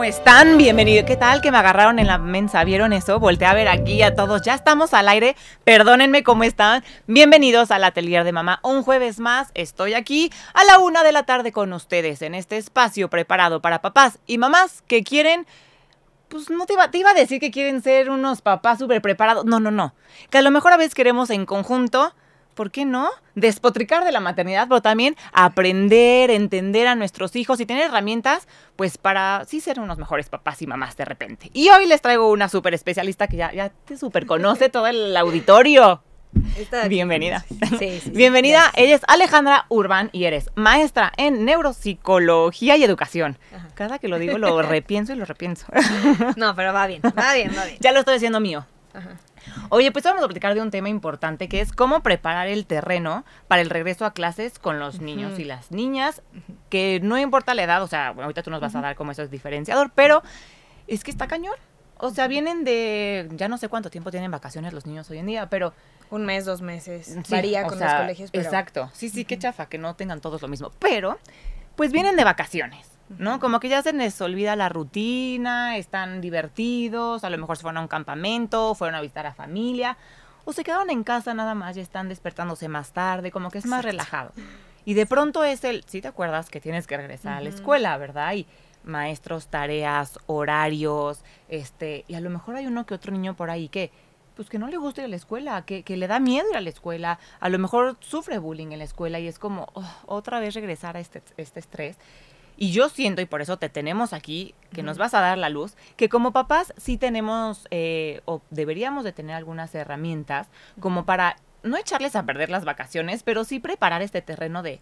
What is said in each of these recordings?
¿cómo están? Bienvenido. ¿Qué tal que me agarraron en la mensa? ¿Vieron eso? Volté a ver aquí a todos. Ya estamos al aire. Perdónenme cómo están. Bienvenidos al Atelier de Mamá. Un jueves más estoy aquí a la una de la tarde con ustedes en este espacio preparado para papás y mamás que quieren pues no te iba, te iba, a decir que quieren ser unos papás súper preparados. No, no, no. Que a lo mejor a veces queremos en conjunto ¿por qué no? Despotricar de la maternidad, pero también aprender, entender a nuestros hijos y tener herramientas, pues para sí ser unos mejores papás y mamás de repente. Y hoy les traigo una súper especialista que ya, ya te súper conoce todo el auditorio. Bienvenida. Sí, sí, Bienvenida. Ella es Alejandra Urbán y eres maestra en neuropsicología y educación. Cada que lo digo lo repienso y lo repienso. No, pero va bien, va bien, va bien. Ya lo estoy haciendo mío. Ajá. Oye, pues vamos a platicar de un tema importante que es cómo preparar el terreno para el regreso a clases con los niños y las niñas, que no importa la edad, o sea, ahorita tú nos vas a dar como eso es diferenciador, pero es que está cañón. O sea, vienen de, ya no sé cuánto tiempo tienen vacaciones los niños hoy en día, pero... Un mes, dos meses. Varía con los colegios, pero... Exacto. Sí, sí, qué chafa, que no tengan todos lo mismo. Pero, pues vienen de vacaciones. ¿No? Como que ya se les olvida la rutina, están divertidos, a lo mejor se fueron a un campamento, fueron a visitar a familia, o se quedaron en casa nada más y están despertándose más tarde, como que es más relajado. Y de pronto es el, si te acuerdas que tienes que regresar a la escuela, ¿verdad? Y maestros, tareas, horarios, este, y a lo mejor hay uno que otro niño por ahí que, pues que no le gusta ir a la escuela, que, que le da miedo ir a la escuela, a lo mejor sufre bullying en la escuela y es como oh, otra vez regresar a este, este estrés. Y yo siento, y por eso te tenemos aquí, que nos vas a dar la luz, que como papás sí tenemos eh, o deberíamos de tener algunas herramientas como para no echarles a perder las vacaciones, pero sí preparar este terreno de,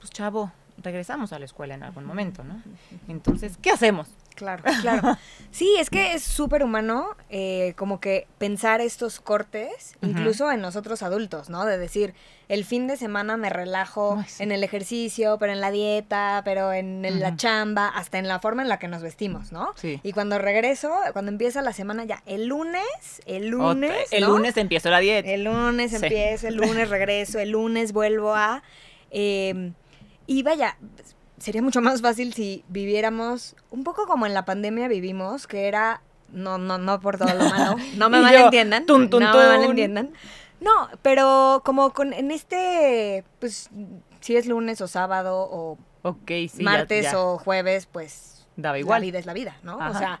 pues chavo, regresamos a la escuela en algún momento, ¿no? Entonces, ¿qué hacemos? Claro, claro. Sí, es que es súper humano eh, como que pensar estos cortes, incluso en nosotros adultos, ¿no? De decir, el fin de semana me relajo en el ejercicio, pero en la dieta, pero en, la chamba, hasta en la forma en la que nos vestimos, ¿no? Sí. Y cuando regreso, cuando empieza la semana ya, el lunes, el lunes. El lunes empiezo la dieta. El lunes empiezo, el lunes regreso, el lunes vuelvo a. Em, y vaya, sería mucho más fácil si viviéramos un poco como en la pandemia vivimos, que era, no, no, no por todo lo malo, no me malentiendan, no me malentiendan. No, pero como con, en este, pues, si es lunes o sábado o martes o jueves, pues, Daba igual. la vida es la vida, ¿no? O sea,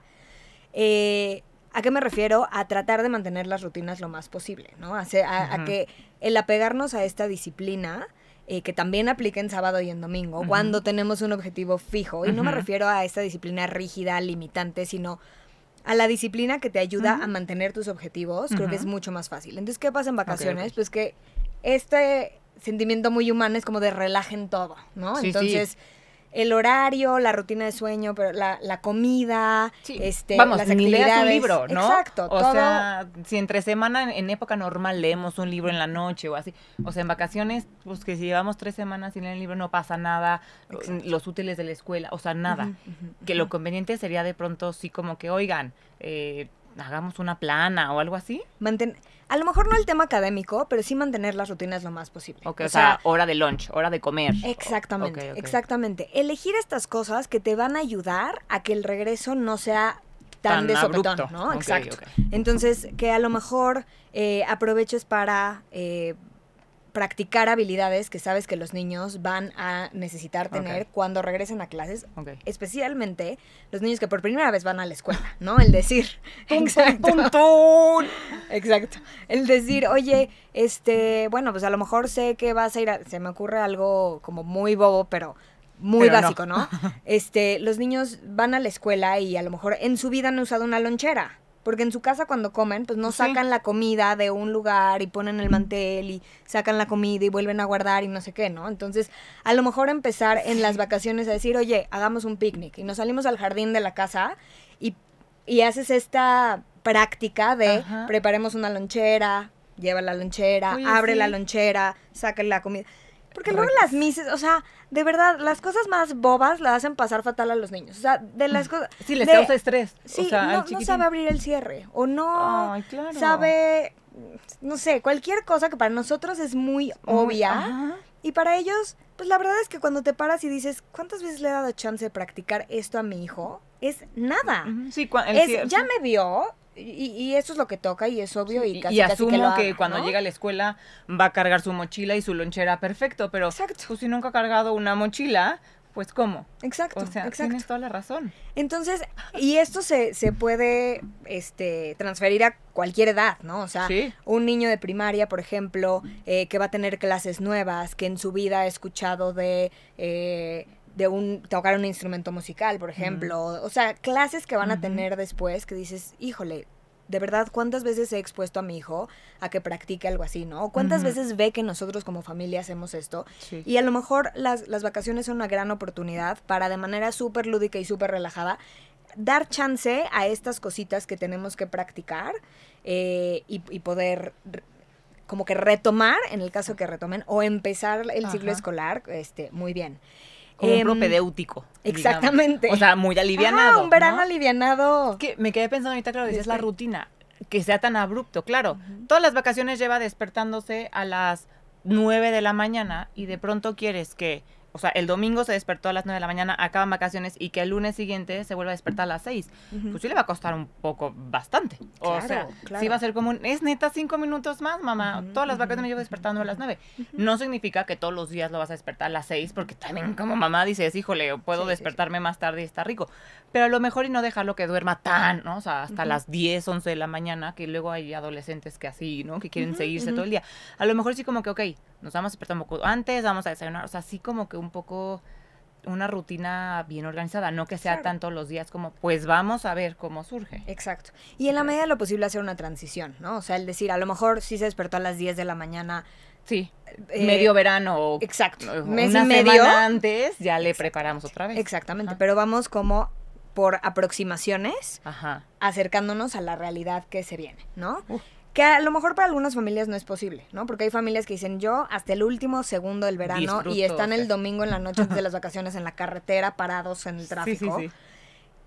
eh, ¿a qué me refiero? A tratar de mantener las rutinas lo más posible, ¿no? a que el apegarnos a esta disciplina eh, que también aplica en sábado y en domingo, cuando tenemos un objetivo fijo. Y no me refiero a esta disciplina rígida, limitante, sino a la disciplina que te ayuda a mantener tus objetivos, creo que es mucho más fácil. Entonces, ¿qué pasa en vacaciones? Pues que este sentimiento muy humano es como de relajen todo, ¿no? Entonces el horario, la rutina de sueño, pero la, la comida, este, Vamos, las actividades. un libro, ¿no? Exacto. O sea, si entre semana, en, época normal, leemos un libro en la noche o así. O sea, en vacaciones, pues que si llevamos tres semanas sin leer el libro no pasa nada. Los útiles de la escuela, o sea, nada. que lo conveniente sería de pronto sí como que, oigan, eh, hagamos una plana o algo así. Manten a lo mejor no el tema académico, pero sí mantener las rutinas lo más posible. o, sea, hora de lunch, hora de comer. Exactamente, exactamente. Elegir estas cosas que te van a ayudar a que el regreso no sea tan, de sopetón, ¿no? Exacto. Entonces, que a lo mejor eh, aproveches para eh, practicar habilidades que sabes que los niños van a necesitar tener cuando regresen a clases, especialmente los niños que por primera vez van a la escuela, ¿no? El decir, exacto, exacto, el decir, oye, este, bueno, pues a lo mejor sé que vas a ir, a, se me ocurre algo como muy bobo, pero muy básico, ¿no? Este, los niños van a la escuela y a lo mejor en su vida han usado una lonchera. Porque en su casa cuando comen, pues no sacan la comida de un lugar y ponen el mantel y sacan la comida y vuelven a guardar y no sé qué, ¿no? Entonces, a lo mejor empezar en las vacaciones a decir, oye, hagamos un picnic y nos salimos al jardín de la casa y, y haces esta práctica de preparemos una lonchera, lleva la lonchera, abre la lonchera, saca la comida. Porque luego las mises, o sea, de verdad, las cosas más bobas las hacen pasar fatal a los niños. O sea, de las cosas... Sí, les causa estrés. Sí, no, sabe abrir el cierre. O no sabe, no sé, cualquier cosa que para nosotros es muy obvia. Y para ellos, pues la verdad es que cuando te paras y dices, ¿cuántas veces le he dado chance de practicar esto a mi hijo? Es nada. Sí, es, ya me vio, y, eso es lo que toca y es obvio y casi, y asumo que, cuando llega a la escuela va a cargar su mochila y su lonchera perfecto, pero Exacto. pues si nunca ha cargado una mochila, pues ¿cómo? Exacto, o sea, exacto. tienes toda la razón. Entonces, y esto se, se puede este, transferir a cualquier edad, ¿no? O sea, un niño de primaria, por ejemplo, eh, que va a tener clases nuevas, que en su vida ha escuchado de... Eh, de un tocar un instrumento musical, por ejemplo, o sea, clases que van a tener después que dices, híjole, de verdad, ¿cuántas veces he expuesto a mi hijo a que practique algo así, ¿no? ¿Cuántas veces ve que nosotros como familia hacemos esto? Y a lo mejor las, las vacaciones son una gran oportunidad para de manera súper lúdica y súper relajada dar chance a estas cositas que tenemos que practicar eh, y, poder como que retomar, en el caso que retomen, o empezar el ciclo escolar, este, muy bien como un em, propedéutico. Exactamente. O sea, muy alivianado. Ah, un verano alivianado. que me quedé pensando ahorita, claro, es la rutina. Que sea tan abrupto. Claro, todas las vacaciones lleva despertándose a las 9 de la mañana y de pronto quieres que o sea, el domingo se despertó a las 9 de la mañana, acaban vacaciones y que el lunes siguiente se vuelve a despertar a las 6. Pues sí le va a costar un poco, bastante. O sea, sí va a ser como un, es neta cinco minutos más, mamá. Todas las vacaciones me llevo despertando a las 9. No significa que todos los días lo vas a despertar a las 6, porque también como mamá dices, híjole, puedo despertarme más tarde y está rico. Pero a lo mejor y no dejarlo que duerma tan, ¿no? O sea, hasta las 10, 11 de la mañana, que luego hay adolescentes que así, ¿no? Que quieren seguirse todo el día. A lo mejor sí como que, ok, nos vamos a despertar un poco antes, vamos a desayunar, o sea, así como que un poco una rutina bien organizada, no que sea tanto los días como, pues vamos a ver cómo surge. Exacto. Y en la medida de lo posible hacer una transición, ¿no? O sea, el decir, a lo mejor sí se despertó a las 10 de la mañana. Sí. Eh, medio verano. Exacto. Mes una y medio. antes ya le preparamos otra vez. Exactamente. Pero vamos como por aproximaciones, acercándonos a la realidad que se viene, ¿no? Que a lo mejor para algunas familias no es posible, ¿no? Porque hay familias que dicen yo hasta el último segundo del verano y están el domingo en la noche de las vacaciones en la carretera parados en el tráfico. Sí, sí,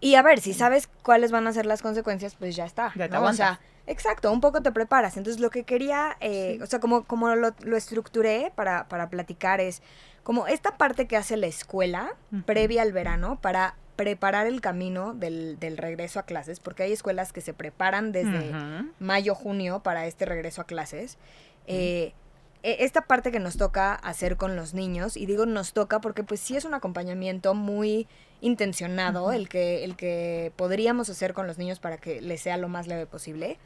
y a ver, si sabes cuáles van a ser las consecuencias, pues ya está. Ya O sea, exacto, un poco te preparas. Entonces lo que quería, eh, o sea, como, como lo, lo estructuré para, para platicar es como esta parte que hace la escuela previa al verano para preparar el camino del, del, regreso a clases, porque hay escuelas que se preparan desde mayo, junio para este regreso a clases. Eh, e, esta parte que nos toca hacer con los niños, y digo nos toca porque pues sí es un acompañamiento muy intencionado el, que, el que podríamos hacer con los niños para que les sea lo más leve posible.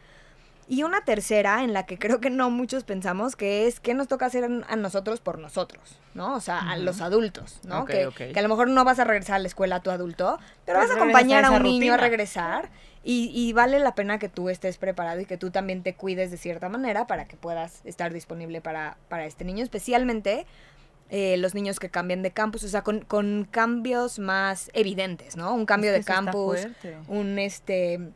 Y una tercera en la que creo que no muchos pensamos, que es qué nos toca hacer a nosotros por nosotros, ¿no? O sea, a los adultos, ¿no? que, a lo mejor no vas a regresar a la escuela a tu adulto, pero vas a acompañar a un niño a regresar y, vale la pena que tú estés preparado y que tú también te cuides de cierta manera para que puedas estar disponible para, para este niño, especialmente eh, los niños que cambian de campus, o sea, con, con cambios más evidentes, ¿no? Un cambio de campus, un este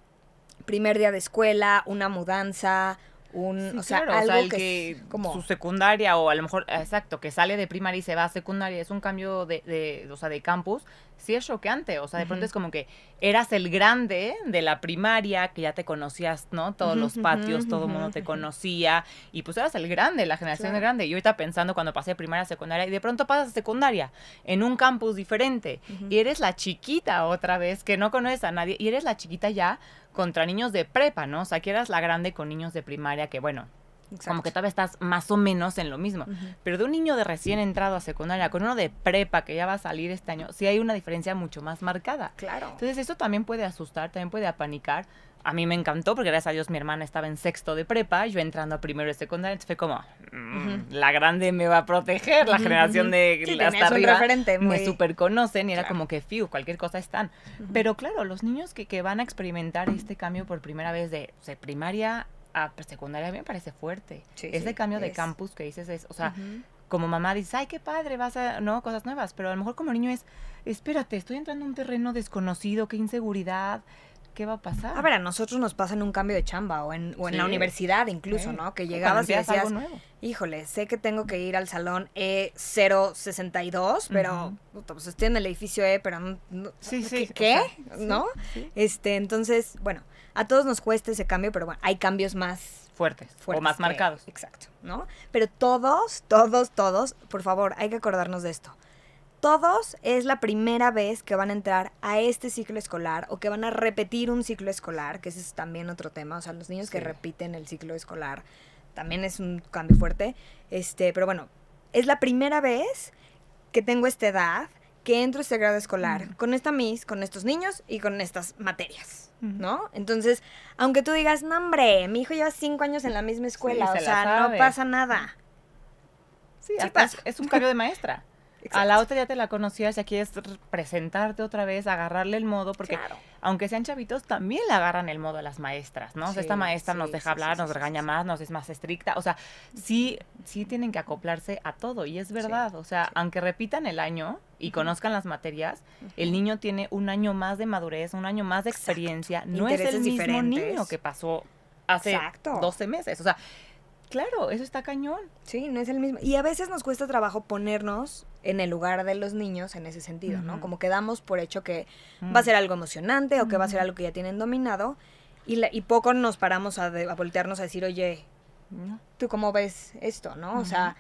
primer día de escuela, una mudanza, un, o sea, algo que, como su secundaria o a lo mejor, exacto, que sale de primaria y se va a secundaria, es un cambio de, de o sea, de campus, sí es choqueante, o sea, de pronto es como que eras el grande de la primaria, que ya te conocías, ¿no? Todos los patios, todo el mundo te conocía, y pues eras el grande, la generación de grande. Y ahorita pensando cuando pasé de primaria a secundaria, y de pronto pasas a secundaria, en un campus diferente, y eres la chiquita otra vez, que no conoces a nadie, y eres la chiquita ya contra niños de prepa, ¿no? O sea, que eras la grande con niños de primaria, que bueno, como que todavía estás más o menos en lo mismo. Pero de un niño de recién entrado a secundaria con uno de prepa que ya va a salir este año, sí hay una diferencia mucho más marcada. Claro. Entonces eso también puede asustar, también puede apanicar. A mí me encantó porque gracias a Dios mi hermana estaba en sexto de prepa, yo entrando a primero de secundaria, entonces fue como, mm, la grande me va a proteger, la generación de hasta arriba me super conocen y era como que, fiu, cualquier cosa están. Pero claro, los niños que, que van a experimentar este cambio por primera vez de primaria a secundaria me parece fuerte. Ese cambio de campus que dices es, o sea, como mamá dices, ay, qué padre, vas a, no, cosas nuevas, pero a lo mejor como niño es, espérate, estoy entrando en un terreno desconocido, qué inseguridad, ¿qué va a pasar? A ver, a nosotros nos pasa en un cambio de chamba o en, o en la universidad incluso, ¿no? Que llegabas y decías, híjole, sé que tengo que ir al salón E062, pero pues estoy en el edificio E, pero no, sí, sí, ¿qué? ¿No? Este, entonces, bueno, a todos nos cuesta ese cambio, pero bueno, hay cambios más fuertes, o más marcados. Exacto, ¿no? Pero todos, todos, todos, por favor, hay que acordarnos de esto. Todos es la primera vez que van a entrar a este ciclo escolar o que van a repetir un ciclo escolar, que ese es también otro tema, o sea, los niños que repiten el ciclo escolar también es un cambio fuerte. Este, pero bueno, es la primera vez que tengo esta edad que entro a este grado escolar con esta Miss, con estos niños y con estas materias, ¿no? Entonces, aunque tú digas, no, hombre, mi hijo lleva cinco años en la misma escuela, o sea, no pasa nada. Sí, pasa. es un cambio de maestra. A la otra ya te la conocías y aquí es presentarte otra vez, agarrarle el modo, porque aunque sean chavitos, también le agarran el modo a las maestras, ¿no? o sea, esta maestra nos deja hablar, nos regaña más, nos es más estricta, o sea, sí, sí tienen que acoplarse a todo y es verdad, o sea, aunque repitan el año y conozcan las materias, el niño tiene un año más de madurez, un año más de experiencia, no es el mismo niño que pasó hace 12 meses, o sea, Claro, eso está cañón. Sí, no es el mismo. Y a veces nos cuesta trabajo ponernos en el lugar de los niños en ese sentido, ¿no? Como que damos por hecho que va a mm. ser algo emocionante o que va a ser algo que ya tienen dominado y, y poco nos paramos a, voltearnos a decir, oye, ¿tú cómo ves esto, no? O sea,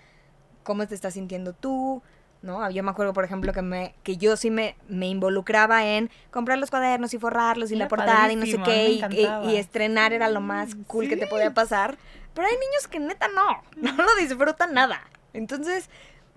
¿cómo te estás sintiendo tú? ¿no? Yo me acuerdo, por ejemplo, que me que yo sí me, me involucraba en comprar los cuadernos y forrarlos y la portada y no sé qué, y, estrenar era lo más cool que te podía pasar. Pero hay niños que neta no, no lo disfrutan nada. Entonces,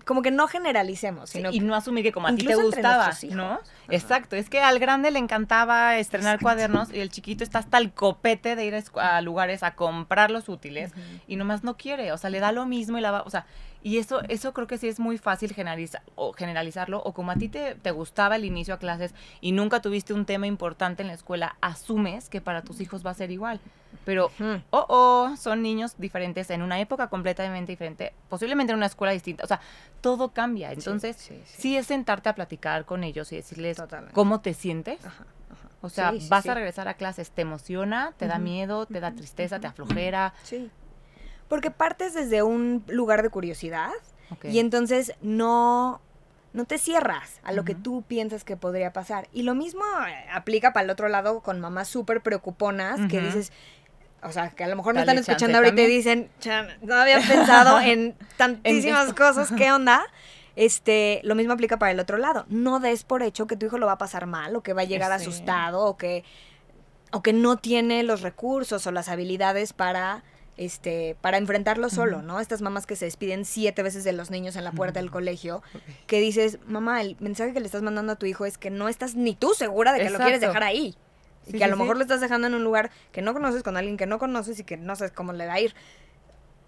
como que no generalicemos. Sino y no asumir que como a ti te gustaba, ¿no? Exacto, es que al grande le encantaba estrenar cuadernos y el chiquito está hasta el copete de ir a, lugares a comprar los útiles y nomás no quiere, o sea, le da lo mismo y la va, o sea, y eso, eso creo que sí es muy fácil generalizar, o generalizarlo, o como a ti te, te, gustaba el inicio a clases y nunca tuviste un tema importante en la escuela, asumes que para tus hijos va a ser igual. Pero, oh, oh, son niños diferentes en una época completamente diferente, posiblemente en una escuela distinta. O sea, todo cambia. Entonces, sí, es sentarte a platicar con ellos y decirles cómo te sientes. O sea, vas a regresar a clases, ¿te emociona? ¿Te da miedo? ¿Te da tristeza? ¿Te aflojera? Sí. Porque partes desde un lugar de curiosidad y entonces no, no te cierras a lo que tú piensas que podría pasar. Y lo mismo eh, aplica para el otro lado con mamás súper preocuponas que dices, o sea, que a lo mejor no están escuchando ahorita y dicen, no había pensado en tantísimas cosas, ¿qué onda? Este, lo mismo aplica para el otro lado. No des por hecho que tu hijo lo va a pasar mal o que va a llegar asustado o que o que no tiene los recursos o las habilidades para este, para enfrentarlo solo, ¿no? Estas mamás que se despiden siete veces de los niños en la puerta del colegio, que dices, mamá, el mensaje que le estás mandando a tu hijo es que no estás ni tú segura de que lo quieres dejar ahí. Y que a lo mejor lo estás dejando en un lugar que no conoces, con alguien que no conoces y que no sabes cómo le va a ir.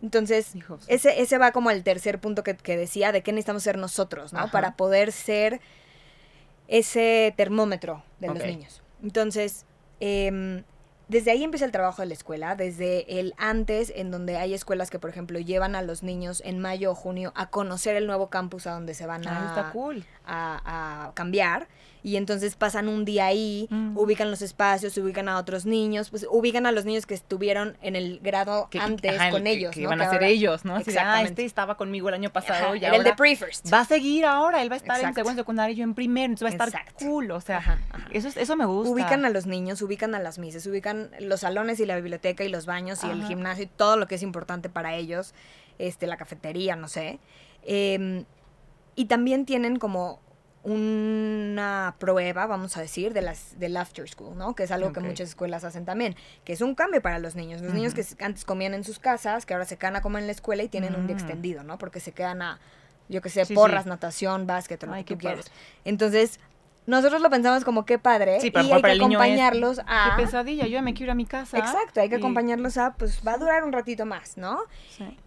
Entonces, ese, ese va como al tercer punto que, decía, de qué necesitamos ser nosotros, ¿no? Para poder ser ese termómetro de los niños. Entonces, eh, desde ahí empieza el trabajo de la escuela, desde el antes, en donde hay escuelas que, por ejemplo, llevan a los niños en mayo o junio a conocer el nuevo campus a donde se van ah, a, a, cambiar y entonces pasan un día ahí, mm. ubican los espacios, ubican a otros niños, pues ubican a los niños que estuvieron en el grado antes con ellos, que, van a ser ellos, ¿no? ah, este estaba conmigo el año pasado y ahora el de pre-first. Va a seguir ahora, él va a estar en segundo secundario y yo en primero, entonces va a estar cool, o sea, eso eso me gusta. Ubican a los niños, ubican a las mises, ubican los salones y la biblioteca y los baños y el gimnasio y todo lo que es importante para ellos, este la cafetería, no sé. Em, y también tienen como una prueba, vamos a decir, de las del after school, ¿no? Que es algo que muchas escuelas hacen también, que es un cambio para los niños. Los niños que antes comían en sus casas, que ahora se quedan a comer en la escuela y tienen un día mm. extendido, ¿no? Porque se quedan a, yo que sé, porras, natación, básquet, lo que tú quieras. Entonces, nosotros lo pensamos como qué padre y hay que acompañarlos a qué pesadilla yo me quiero ir a mi casa exacto hay que acompañarlos a pues va a durar un ratito más no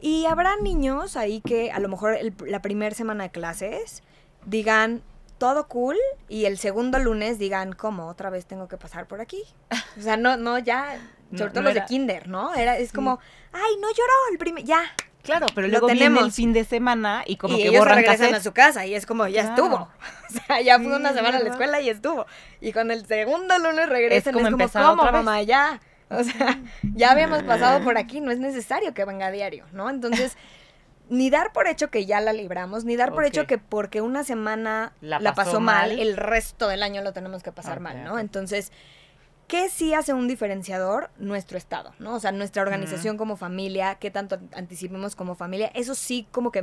y habrá niños ahí que a lo mejor la primera semana de clases digan todo cool y el segundo lunes digan, ¿cómo? Otra vez tengo que pasar por aquí. O sea, no, no, ya, sobre todo los de kinder, ¿no? Era, es como, ay, no lloró el primer, ya. Claro, pero luego viene el fin de semana y como y que ellos regresan a su casa y es como, ya estuvo. O sea, ya fue una semana a la escuela y estuvo. Y con el segundo lunes regresan, es como, es como ¿cómo, mamá? Ya. O sea, ya habíamos pasado por aquí, no es necesario que venga a diario, ¿no? Entonces ni dar por hecho que ya la libramos, ni dar por hecho que porque una semana la pasó, mal, el resto del año lo tenemos que pasar mal, ¿no? Entonces, ¿Qué sí hace un diferenciador? Nuestro estado, ¿no? O sea, nuestra organización como familia, qué tanto anticipemos como familia, eso sí como que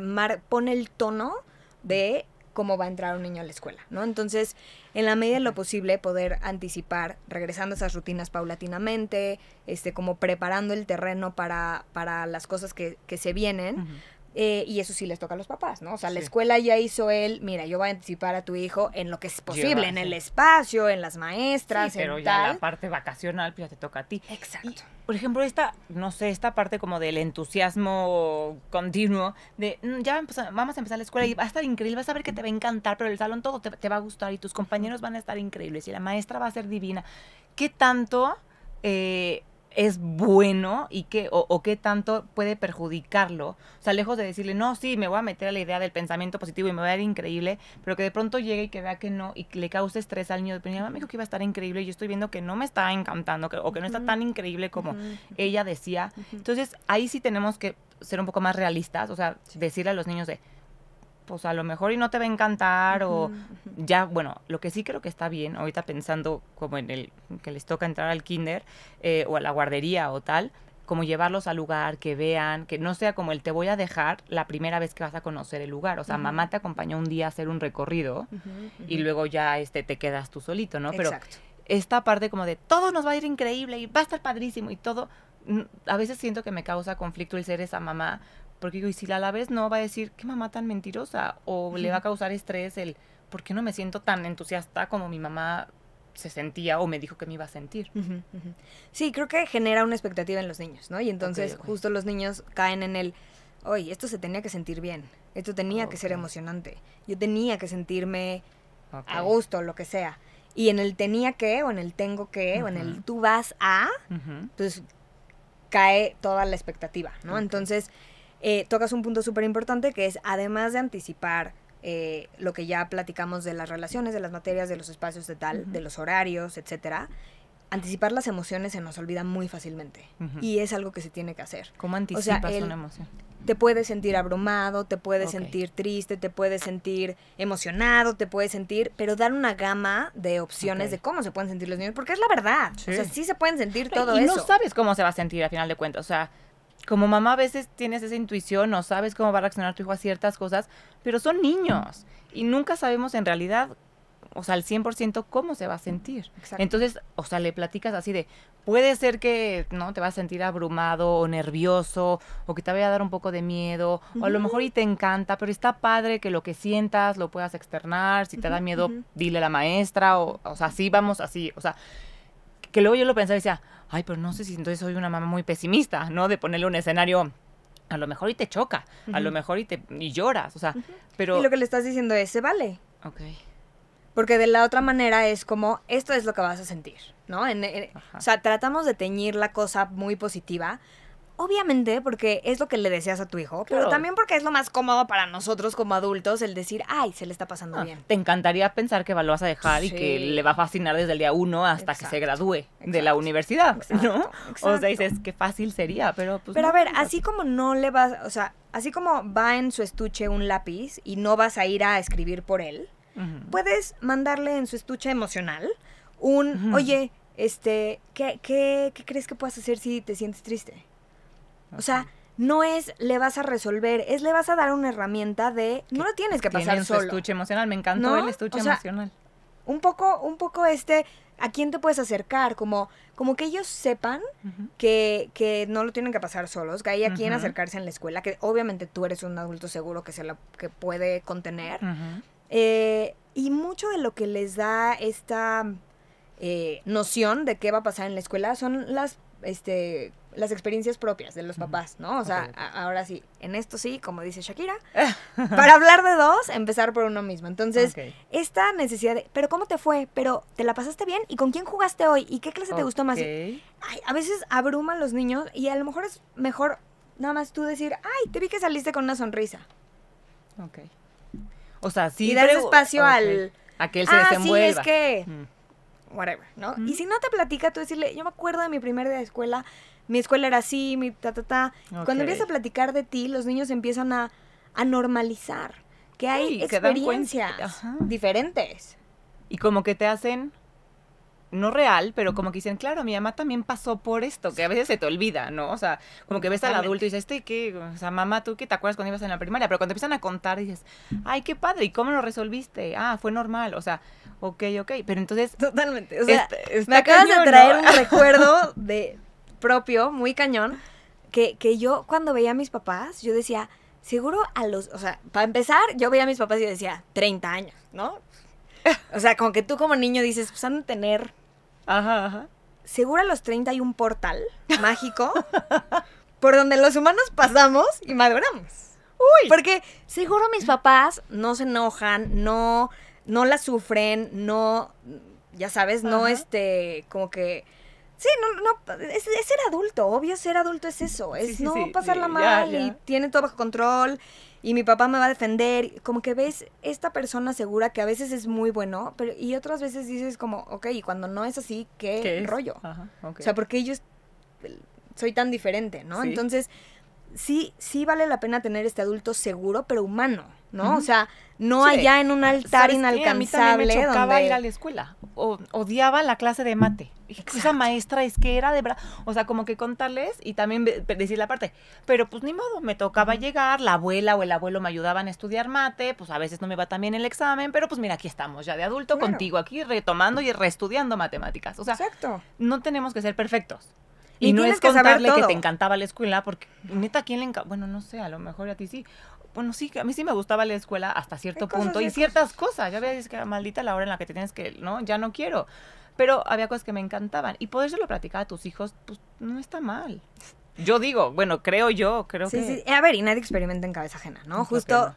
pone el tono de cómo va a entrar un niño a la escuela, ¿no? Entonces, en la medida de lo posible, poder anticipar, regresando a esas rutinas paulatinamente, este, como preparando el terreno para, para las cosas que, que se vienen, eh, y eso sí les toca a los papás, ¿no? O sea, la escuela ya hizo él, mira, yo voy a anticipar a tu hijo en lo que es posible, en el espacio, en las maestras, sí, pero ya la parte vacacional pues ya te toca a ti. Exacto. por ejemplo, esta, no sé, esta parte como del entusiasmo continuo, de mm, ya vamos a empezar la escuela y va a estar increíble, vas a ver que te va a encantar, pero el salón todo te, va a gustar y tus compañeros van a estar increíbles y la maestra va a ser divina. ¿Qué tanto eh, es bueno y qué, o, qué tanto puede perjudicarlo. O sea, lejos de decirle, no, sí, me voy a meter a la idea del pensamiento positivo y me va a ir increíble, pero que de pronto llegue y que vea que no y que le cause estrés al niño. Pero mi dijo que iba a estar increíble y yo estoy viendo que no me está encantando o que no está tan increíble como ella decía. Entonces, ahí sí tenemos que ser un poco más realistas, o sea, decirle a los niños de, pues a lo mejor y no te va a encantar o ya, bueno, lo que sí creo que está bien, ahorita pensando como en el que les toca entrar al kinder eh, o a la guardería o tal, como llevarlos al lugar, que vean, que no sea como el te voy a dejar la primera vez que vas a conocer el lugar. O sea, mamá te acompañó un día a hacer un recorrido y luego ya este, te quedas tú solito, ¿no? Pero esta parte como de todo nos va a ir increíble y va a estar padrísimo y todo, a veces siento que me causa conflicto el ser esa mamá porque digo, y si la la vez no, va a decir, qué mamá tan mentirosa, o le va a causar estrés el, ¿por qué no me siento tan entusiasta como mi mamá se sentía o me dijo que me iba a sentir? Sí, creo que genera una expectativa en los niños, ¿no? Y entonces justo los niños caen en el, oye, esto se tenía que sentir bien, esto tenía que ser emocionante, yo tenía que sentirme a gusto, lo que sea. Y en el tenía que, o en el tengo que, o en el tú vas a, pues cae toda la expectativa, ¿no? Entonces, eh, tocas un punto súper importante que es, además de anticipar eh, lo que ya platicamos de las relaciones, de las materias, de los espacios de tal, de los horarios, etcétera, anticipar las emociones se nos olvida muy fácilmente. Y es algo que se tiene que hacer. ¿Cómo anticipas una emoción? Te puedes sentir abrumado, te puedes sentir triste, te puedes sentir emocionado, te puedes sentir, pero dar una gama de opciones de cómo se pueden sentir los niños, porque es la verdad. O sea, sí se pueden sentir todo eso. Y no sabes cómo se va a sentir a final de cuentas. O sea, como mamá a veces tienes esa intuición, no sabes cómo va a reaccionar tu hijo a ciertas cosas, pero son niños y nunca sabemos en realidad, o sea, al 100% cómo se va a sentir. Entonces, o sea, le platicas así de, puede ser que, ¿no? Te vas a sentir abrumado o nervioso o que te vaya a dar un poco de miedo o a lo mejor y te encanta, pero está padre que lo que sientas lo puedas externar, si te da miedo, dile a la maestra o, o sea, así vamos así, o sea, que luego yo lo pensaba y decía, ay, pero no sé si entonces soy una mamá muy pesimista, ¿no? De ponerle un escenario a lo mejor y te choca, a lo mejor y te y lloras, o sea, pero Y lo que le estás diciendo es, se vale. Ok. Porque de la otra manera es como, esto es lo que vas a sentir, ¿no? o sea, tratamos de teñir la cosa muy positiva, Obviamente, porque es lo que le deseas a tu hijo, pero también porque es lo más cómodo para nosotros como adultos el decir, ay, se le está pasando ah, bien. Te encantaría pensar que lo vas a dejar y que le va a fascinar desde el día uno hasta que se gradúe de la universidad, ¿no? O sea, dices, qué fácil sería, pero pues. Pero a ver, así como no le vas, o sea, así como va en su estuche un lápiz y no vas a ir a escribir por él, puedes mandarle en su estuche emocional un, oye, este, ¿qué, qué, ¿qué crees que puedas hacer si te sientes triste? O sea, no es le vas a resolver, es le vas a dar una herramienta de no lo tienes que pasar solo. estuche emocional, me encantó el estuche emocional. Un poco, un poco este, ¿a quién te puedes acercar? Como, como que ellos sepan que, que, no lo tienen que pasar solos, que hay a quien acercarse en la escuela, que obviamente tú eres un adulto seguro que se la, que puede contener. Eh, y mucho de lo que les da esta eh, noción de qué va a pasar en la escuela son las este las experiencias propias de los papás, ¿no? O sea, ahora sí, en esto sí, como dice Shakira, para hablar de dos, empezar por uno mismo. Entonces, esta necesidad de, pero ¿cómo te fue? Pero ¿te la pasaste bien? ¿Y con quién jugaste hoy? ¿Y qué clase te gustó más? a veces abruman los niños y a lo mejor es mejor nada más tú decir, ay, te vi que saliste con una sonrisa. Ok. O sea, sí. Y dar espacio al... A que él se ah, Sí, es que... Whatever, ¿no? Y si no te platica, tú decirle, yo me acuerdo de mi primer día de escuela, mi escuela era así, mi ta, ta, ta. Cuando empiezas a platicar de ti, los niños empiezan a, normalizar que hay experiencias diferentes. Y como que te hacen no real, pero como que dicen, claro, mi mamá también pasó por esto, que a veces se te olvida, ¿no? O sea, como que ves al adulto y dices, este, ¿qué? O sea, mamá, ¿tú qué te acuerdas cuando ibas en la primaria? Pero cuando empiezan a contar dices, ay, qué padre, ¿y cómo lo resolviste? Ah, fue normal, o sea, ok, ok, pero entonces... Totalmente, o sea, me acabas de traer un recuerdo de propio, muy cañón, que, que yo cuando veía a mis papás, yo decía, seguro a los, o sea, para empezar, yo veía a mis papás y decía, 30 años, ¿no? O sea, como que tú como niño dices, pues han de tener Ajá, ajá. Seguro a los 30 hay un portal mágico por donde los humanos pasamos y maduramos. Uy. Porque seguro mis papás no se enojan, no, no la sufren, no, ya sabes, no este, como que... Sí, no, no, es, ser adulto, obvio ser adulto es eso, es no pasarla mal y tiene todo bajo control y mi papá me va a defender. Como que ves esta persona segura que a veces es muy bueno, pero y otras veces dices como, ok, y cuando no es así, ¿qué, rollo? O sea, porque yo soy tan diferente, ¿no? Entonces, sí, sí vale la pena tener este adulto seguro, pero humano, ¿no? O sea, no allá en un altar inalcanzable. A mí me chocaba ir a la escuela. O, odiaba la clase de mate. Esa maestra es que era de verdad. O sea, como que contarles y también decir la parte. Pero pues ni modo, me tocaba llegar, la abuela o el abuelo me ayudaban a estudiar mate, pues a veces no me va tan bien el examen, pero pues mira, aquí estamos ya de adulto contigo, aquí retomando y reestudiando matemáticas. O sea, Exacto. no tenemos que ser perfectos. Y, no es contarle que, que, te encantaba la escuela, porque neta, ¿a quién le encanta? Bueno, no sé, a lo mejor a ti sí. Bueno, sí, a mí sí me gustaba la escuela hasta cierto punto y ciertas cosas. Ya veis que maldita la hora en la que te tienes que, ¿no? Ya no quiero. Pero había cosas que me encantaban. Y podérselo platicar a tus hijos, pues no está mal. Yo digo, bueno, creo yo, creo que... Sí, a ver, y nadie experimenta en cabeza ajena, ¿no? Justo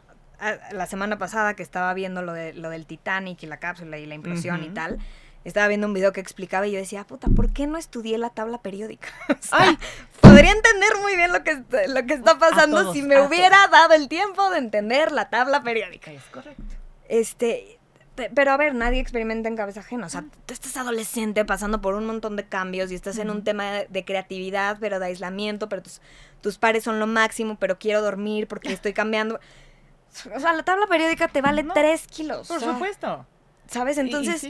la semana pasada que estaba viendo lo, de, lo del Titanic y la cápsula y la impresión y tal estaba viendo un video que explicaba y yo decía, puta, ¿por qué no estudié la tabla periódica? Ay, podría entender muy bien lo que, lo que está pasando si me hubiera dado el tiempo de entender la tabla periódica. Es correcto. Este, pero a ver, nadie experimenta en cabeza ajena. O sea, tú estás adolescente pasando por un montón de cambios y estás en un tema de, creatividad, pero de aislamiento, pero tus, tus pares son lo máximo, pero quiero dormir porque estoy cambiando. O sea, la tabla periódica te vale tres kilos. Por supuesto. ¿Sabes? Entonces,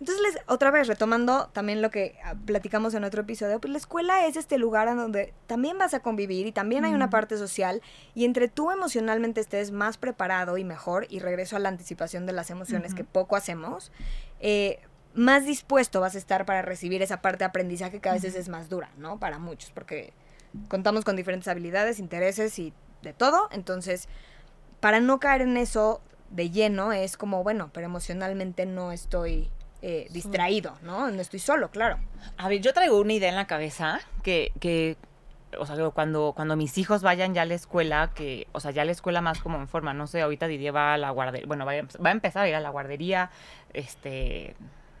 entonces, otra vez, retomando también lo que ah, platicamos en otro episodio, pues la escuela es este lugar en donde también vas a convivir y también hay una parte social y entre tú emocionalmente estés más preparado y mejor, y regreso a la anticipación de las emociones que poco hacemos, eh, más dispuesto vas a estar para recibir esa parte de aprendizaje que a veces es más dura, ¿no? Para muchos, porque contamos con diferentes habilidades, intereses y de todo, entonces, para no caer en eso de lleno, es como, bueno, pero emocionalmente no estoy eh, distraído, ¿no? No estoy solo, claro. A ver, yo traigo una idea en la cabeza que, que o sea, cuando, cuando mis hijos vayan ya a la escuela, que, o sea, ya a la escuela más como en forma, no sé, ahorita Didier va a la guardería, bueno, va a, va a empezar a ir a la guardería, este,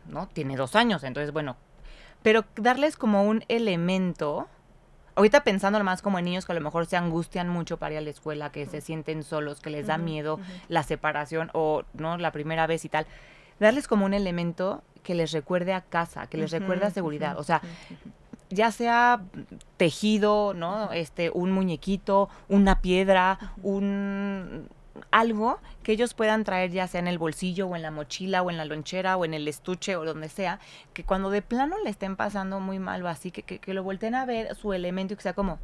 ¿no? Tiene dos años, entonces, bueno, pero darles como un elemento, ahorita pensando más como en niños que a lo mejor se angustian mucho para ir a la escuela, que se sienten solos, que les da miedo la separación o, ¿no? La primera vez y tal darles como un elemento que les recuerde a casa, que les recuerde a seguridad. O sea, ya sea tejido, ¿no? Este, un muñequito, una piedra, un algo que ellos puedan traer ya sea en el bolsillo o en la mochila o en la lonchera o en el estuche o donde sea, que cuando de plano le estén pasando muy mal o así, que, que, lo volteen a ver su elemento y que sea como,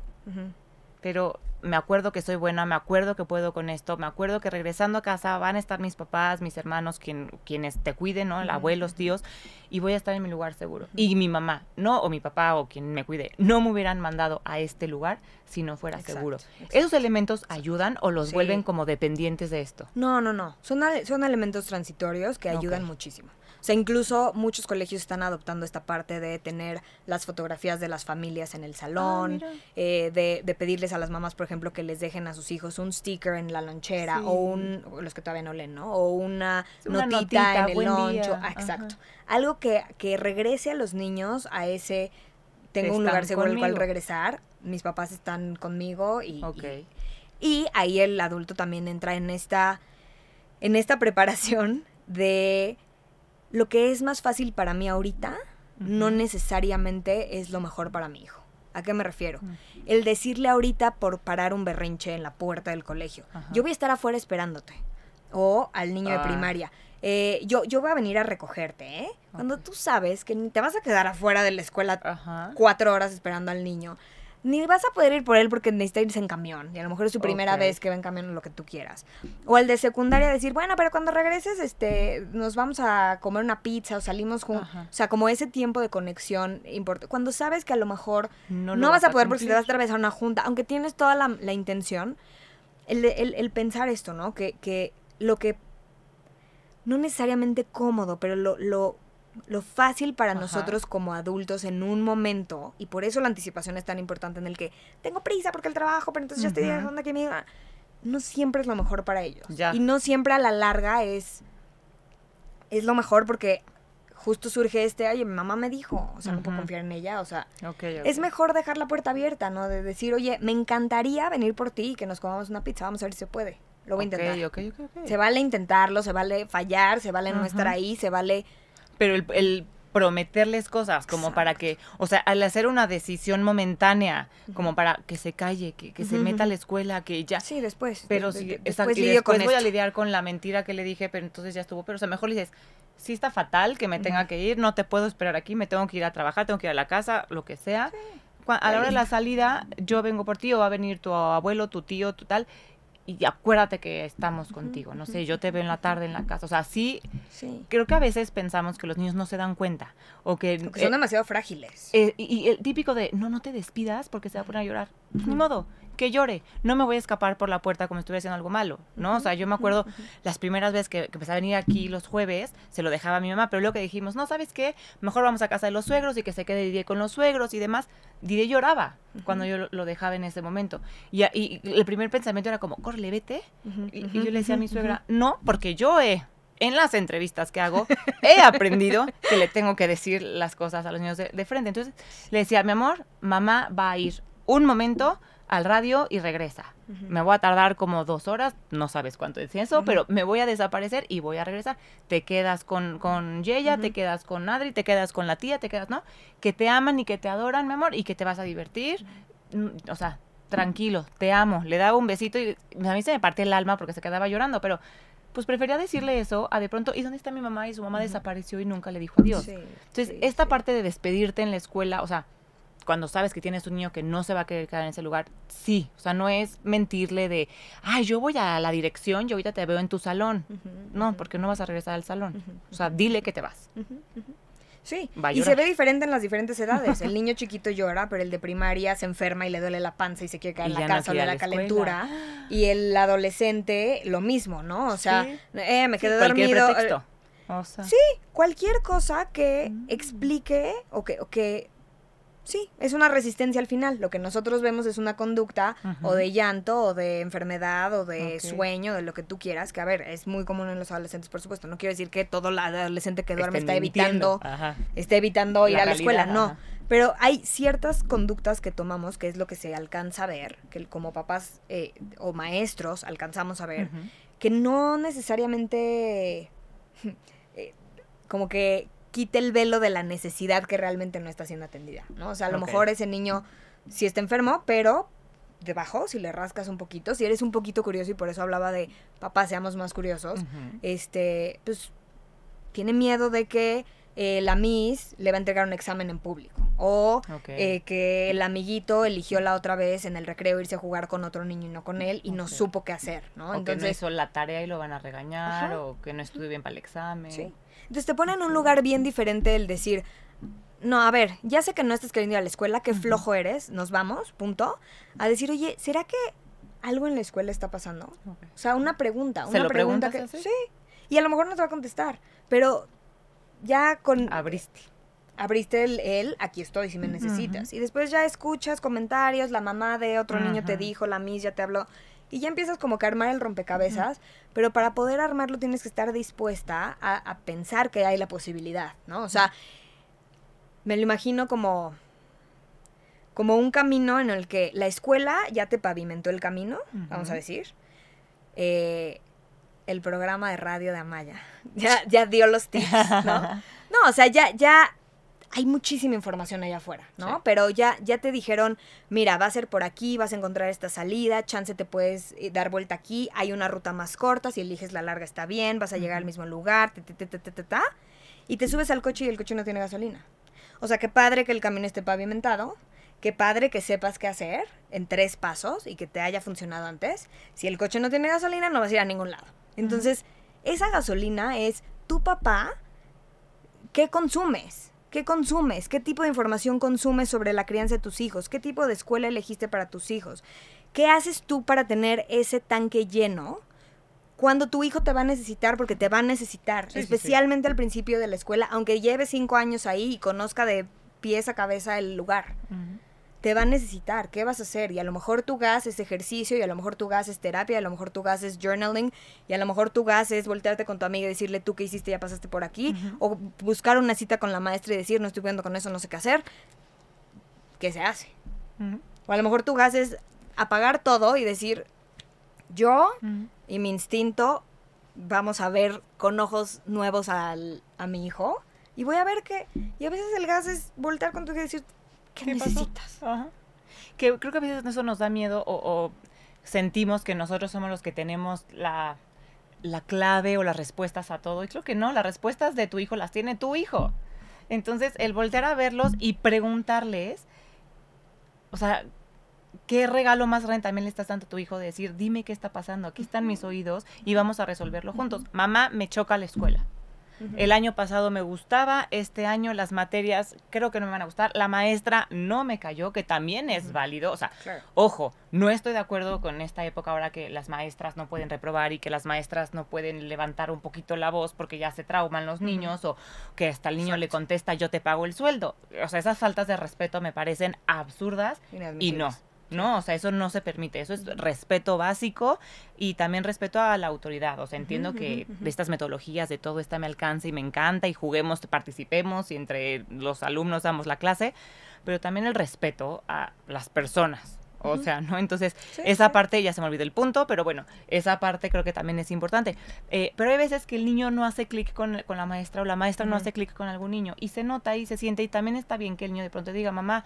pero me acuerdo que soy buena, me acuerdo que puedo con esto, me acuerdo que regresando a casa van a estar mis papás, mis hermanos, quien, quienes te cuiden, ¿no? Abuelos, tíos, y voy a estar en mi lugar seguro. Y mi mamá, no, o mi papá, o quien me cuide, no me hubieran mandado a este lugar si no fuera seguro. ¿Esos elementos ayudan o los vuelven como dependientes de esto? No, no, no. Son, son elementos transitorios que ayudan muchísimo. O sea, incluso muchos colegios están adoptando esta parte de tener las fotografías de las familias en el salón, ah, eh, de, pedirles a las mamás, por ejemplo, que les dejen a sus hijos un sticker en la lonchera o un, los que todavía no leen, ¿no? O una, notita, en el loncho. Ah, exacto. Algo que, que regrese a los niños a ese, tengo un lugar seguro al cual regresar, mis papás están conmigo y, y, y ahí el adulto también entra en esta, en esta preparación de lo que es más fácil para mí ahorita no necesariamente es lo mejor para mi hijo. ¿A qué me refiero? El decirle ahorita por parar un berrinche en la puerta del colegio, yo voy a estar afuera esperándote. O al niño de ah. primaria, eh, yo, yo voy a venir a recogerte, ¿eh? Cuando tú sabes que te vas a quedar afuera de la escuela cuatro horas esperando al niño ni vas a poder ir por él porque necesita irse en camión. Y a lo mejor es su primera vez que va en camión o lo que tú quieras. O el de secundaria decir, bueno, pero cuando regreses, este, nos vamos a comer una pizza o salimos juntos. O sea, como ese tiempo de conexión importante. Cuando sabes que a lo mejor no, vas, a poder porque te vas a atravesar una junta, aunque tienes toda la, intención, el, el, pensar esto, ¿no? Que, que lo que no necesariamente cómodo, pero lo, lo lo fácil para nosotros como adultos en un momento, y por eso la anticipación es tan importante en el que tengo prisa porque el trabajo, pero entonces ya estoy dejando que me no siempre es lo mejor para ellos. Y no siempre a la larga es, es lo mejor porque justo surge este, oye, mi mamá me dijo, o sea, no puedo confiar en ella, o sea, es mejor dejar la puerta abierta, ¿no? De decir, oye, me encantaría venir por ti y que nos comamos una pizza, vamos a ver si se puede. Lo voy a intentar. se vale intentarlo, se vale fallar, se vale no estar ahí, se vale pero el, prometerles cosas como para que, o sea, al hacer una decisión momentánea, como para que se calle, que, se meta a la escuela, que ya. Sí, después. Pero si, después, y después voy a lidiar con la mentira que le dije, pero entonces ya estuvo. Pero, o sea, mejor le dices, sí está fatal que me tenga que ir, no te puedo esperar aquí, me tengo que ir a trabajar, tengo que ir a la casa, lo que sea. A la hora de la salida, yo vengo por ti o va a venir tu abuelo, tu tío, tu tal, y acuérdate que estamos contigo, no sé, yo te veo en la tarde en la casa, o sea, sí, creo que a veces pensamos que los niños no se dan cuenta, o que... Son eh, demasiado frágiles. Eh, y, el típico de, no, no te despidas porque se va a poner a llorar, ni modo, que llore, no me voy a escapar por la puerta como si estuviera haciendo algo malo, ¿no? O sea, yo me acuerdo las primeras veces que, empecé a venir aquí los jueves, se lo dejaba a mi mamá, pero luego que dijimos, no, ¿sabes qué? Mejor vamos a casa de los suegros y que se quede Didier con los suegros y demás. Didier lloraba cuando yo lo, dejaba en ese momento. Y, y, el primer pensamiento era como, corre, vete. y, yo le decía a mi suegra, no, porque yo he en las entrevistas que hago, he aprendido que le tengo que decir las cosas a los niños de, de, frente. Entonces le decía, mi amor, mamá va a ir un momento al radio y regresa. Me voy a tardar como dos horas, no sabes cuánto es eso, pero me voy a desaparecer y voy a regresar. Te quedas con, con Yeya, te quedas con Adri, te quedas con la tía, te quedas, ¿no? Que te aman y que te adoran, mi amor, y que te vas a divertir. Mm, o sea, tranquilo, te amo. Le daba un besito y a mí se me parte el alma porque se quedaba llorando, pero pues prefería decirle eso a de pronto, ¿y dónde está mi mamá? Y su mamá desapareció y nunca le dijo adiós. Entonces, esta parte de despedirte en la escuela, o sea, cuando sabes que tienes un niño que no se va a querer quedar en ese lugar, sí. O sea, no es mentirle de, ay, yo voy a la dirección y ahorita te veo en tu salón. no, porque no vas a regresar al salón. O sea, dile que te vas. Sí, y se ve diferente en las diferentes edades. El niño chiquito llora, pero el de primaria se enferma y le duele la panza y se quiere caer en la casa o de la, calentura. Y el adolescente, lo mismo, ¿no? O sea, eh, me quedé dormido. Eh, sí, cualquier cosa que mm. explique o que, o que Sí, es una resistencia al final. Lo que nosotros vemos es una conducta o de llanto o de enfermedad o de sueño, de lo que tú quieras, que a ver, es muy común en los adolescentes, por supuesto. No quiero decir que todo el adolescente que duerme está evitando, está evitando ir a la escuela, no. Pero hay ciertas conductas que tomamos, que es lo que se alcanza a ver, que como papás eh, o maestros alcanzamos a ver, que no necesariamente eh, como que quite el velo de la necesidad que realmente no está siendo atendida, ¿no? O sea, a lo mejor ese niño sí está enfermo, pero debajo, si le rascas un poquito, si eres un poquito curioso y por eso hablaba de papá, seamos más curiosos, este, pues tiene miedo de que eh, la Miss le va a entregar un examen en público. O eh, que el amiguito eligió la otra vez en el recreo irse a jugar con otro niño y no con él y no supo qué hacer, ¿no? Entonces, que no hizo la tarea y lo van a regañar o que no estudió bien para el examen. Sí. Entonces te pone en un lugar bien diferente el decir, no, a ver, ya sé que no estás queriendo ir a la escuela, qué flojo eres, nos vamos, punto. A decir, oye, ¿será que algo en la escuela está pasando? O sea, una pregunta, una pregunta que... Sí. Y a lo mejor no te va a contestar, pero ya con... Abriste. Abriste el, el aquí estoy si me necesitas. Y después ya escuchas comentarios, la mamá de otro niño te dijo, la Miss ya te habló. Y ya empiezas como que a armar el rompecabezas, pero para poder armarlo tienes que estar dispuesta a, pensar que hay la posibilidad, ¿no? O sea, me lo imagino como, como un camino en el que la escuela ya te pavimentó el camino, vamos a decir. Eh, el programa de radio de Amaya ya, ya dio los tips, ¿no? no, o sea, ya, ya hay muchísima información allá afuera, ¿no? Pero ya, ya te dijeron, mira, va a ser por aquí, vas a encontrar esta salida, chance te puedes eh, dar vuelta aquí, hay una ruta más corta, si eliges la larga está bien, vas a llegar al mismo lugar, ta, y te subes al coche y el coche no tiene gasolina. O sea, qué padre que el camino esté pavimentado, qué padre que sepas qué hacer en tres pasos y que te haya funcionado antes. Si el coche no tiene gasolina, no vas a ir a ningún lado. Entonces, esa gasolina es tu papá, ¿qué consumes? ¿Qué consumes? ¿Qué tipo de información consumes sobre la crianza de tus hijos? ¿Qué tipo de escuela elegiste para tus hijos? ¿Qué haces tú para tener ese tanque lleno? Cuando tu hijo te va a necesitar, porque te va a necesitar, especialmente al principio de la escuela, aunque lleve cinco años ahí y conozca de pies a cabeza el lugar te va a necesitar, ¿qué vas a hacer? Y a lo mejor tu gas es ejercicio, y a lo mejor tu gas es terapia, y a lo mejor tu gas es journaling, y a lo mejor tu gas es voltearte con tu amiga y decirle tú qué hiciste, ya pasaste por aquí, o buscar una cita con la maestra y decir no estoy viendo con eso, no sé qué hacer. ¿Qué se hace? O a lo mejor tu gas es apagar todo y decir yo y mi instinto vamos a ver con ojos nuevos al, a mi hijo y voy a ver que y a veces el gas es voltear con tu hija y decir ¿Qué, necesitas? Que creo que a veces eso nos da miedo o, sentimos que nosotros somos los que tenemos la, la clave o las respuestas a todo. Y creo que no, las respuestas de tu hijo las tiene tu hijo. Entonces, el voltear a verlos y preguntarles, o sea, ¿qué regalo más grande también le estás dando a tu hijo de decir, dime qué está pasando, aquí están mis oídos y vamos a resolverlo juntos? Mamá, me choca la escuela. El año pasado me gustaba, este año las materias creo que no me van a gustar. La maestra no me cayó, que también es válido. O sea, ojo, no estoy de acuerdo con esta época ahora que las maestras no pueden reprobar y que las maestras no pueden levantar un poquito la voz porque ya se trauman los niños o que hasta el niño le contesta yo te pago el sueldo. O sea, esas faltas de respeto me parecen absurdas y no. ¿No? O sea, eso no se permite, eso es respeto básico y también respeto a la autoridad, o sea, entiendo que de estas metodologías, de todo está me alcance y me encanta y juguemos, participemos y entre los alumnos damos la clase, pero también el respeto a las personas. O sea, ¿no? Entonces, esa parte ya se me olvidó el punto, pero bueno, esa parte creo que también es importante. Eh, pero hay veces que el niño no hace clic con, con, la maestra o la maestra no hace clic con algún niño y se nota y se siente y también está bien que el niño de pronto diga, mamá,